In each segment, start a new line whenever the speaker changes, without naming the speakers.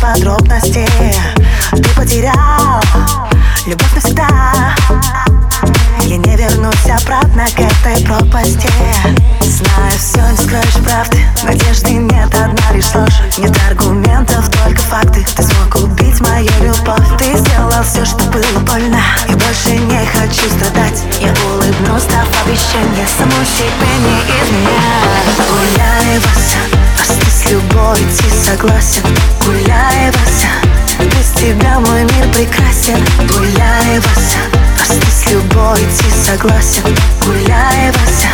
подробности? Ты потерял любовь навсегда. Я не вернусь обратно к этой пропасти. Знаю, все не скроешь правды. Надежды нет, одна лишь ложь. Нет аргументов, только факты. Ты смог убить мою любовь. Ты сделал все, что было больно. Я больше не хочу страдать. Я улыбнусь, дав обещание Саму себе не изменять. Гуляй, Вася, а с любой идти согласен согласен. Гуляй, Вася,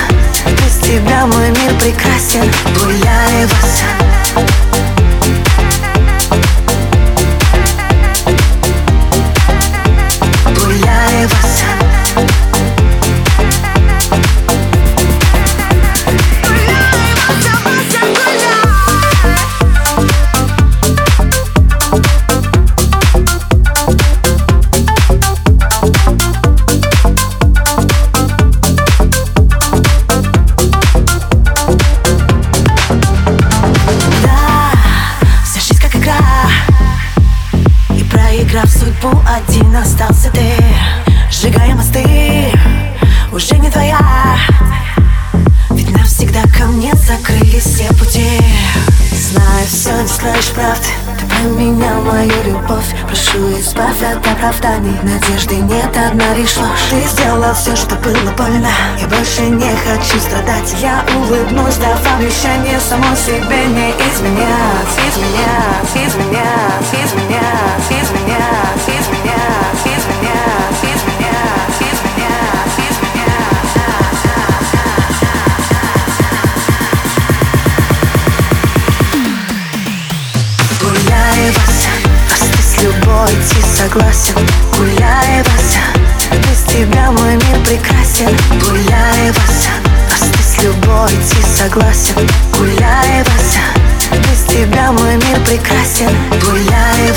без тебя мой мир прекрасен. Гуляй, Вася Проиграв судьбу, один остался ты. Сжигая мосты, уже не твоя. Ведь навсегда ко мне закрылись все пути. Знаю, все не скроешь правды Поменял мою любовь. Прошу, избавь от оправданий. Надежды нет, одна лишь ложь. Ты сделал все, что было больно. Я больше не хочу страдать. Я улыбнусь, дав обещание Само себе не изменять Изменять, изменять, изменять, изменять, изменять, согласен. Гуляй, Вася без тебя мой мир прекрасен. Гуляй, Вася А с любой идти согласен. Гуляй, Вася Без тебя мой мир прекрасен. Гуляй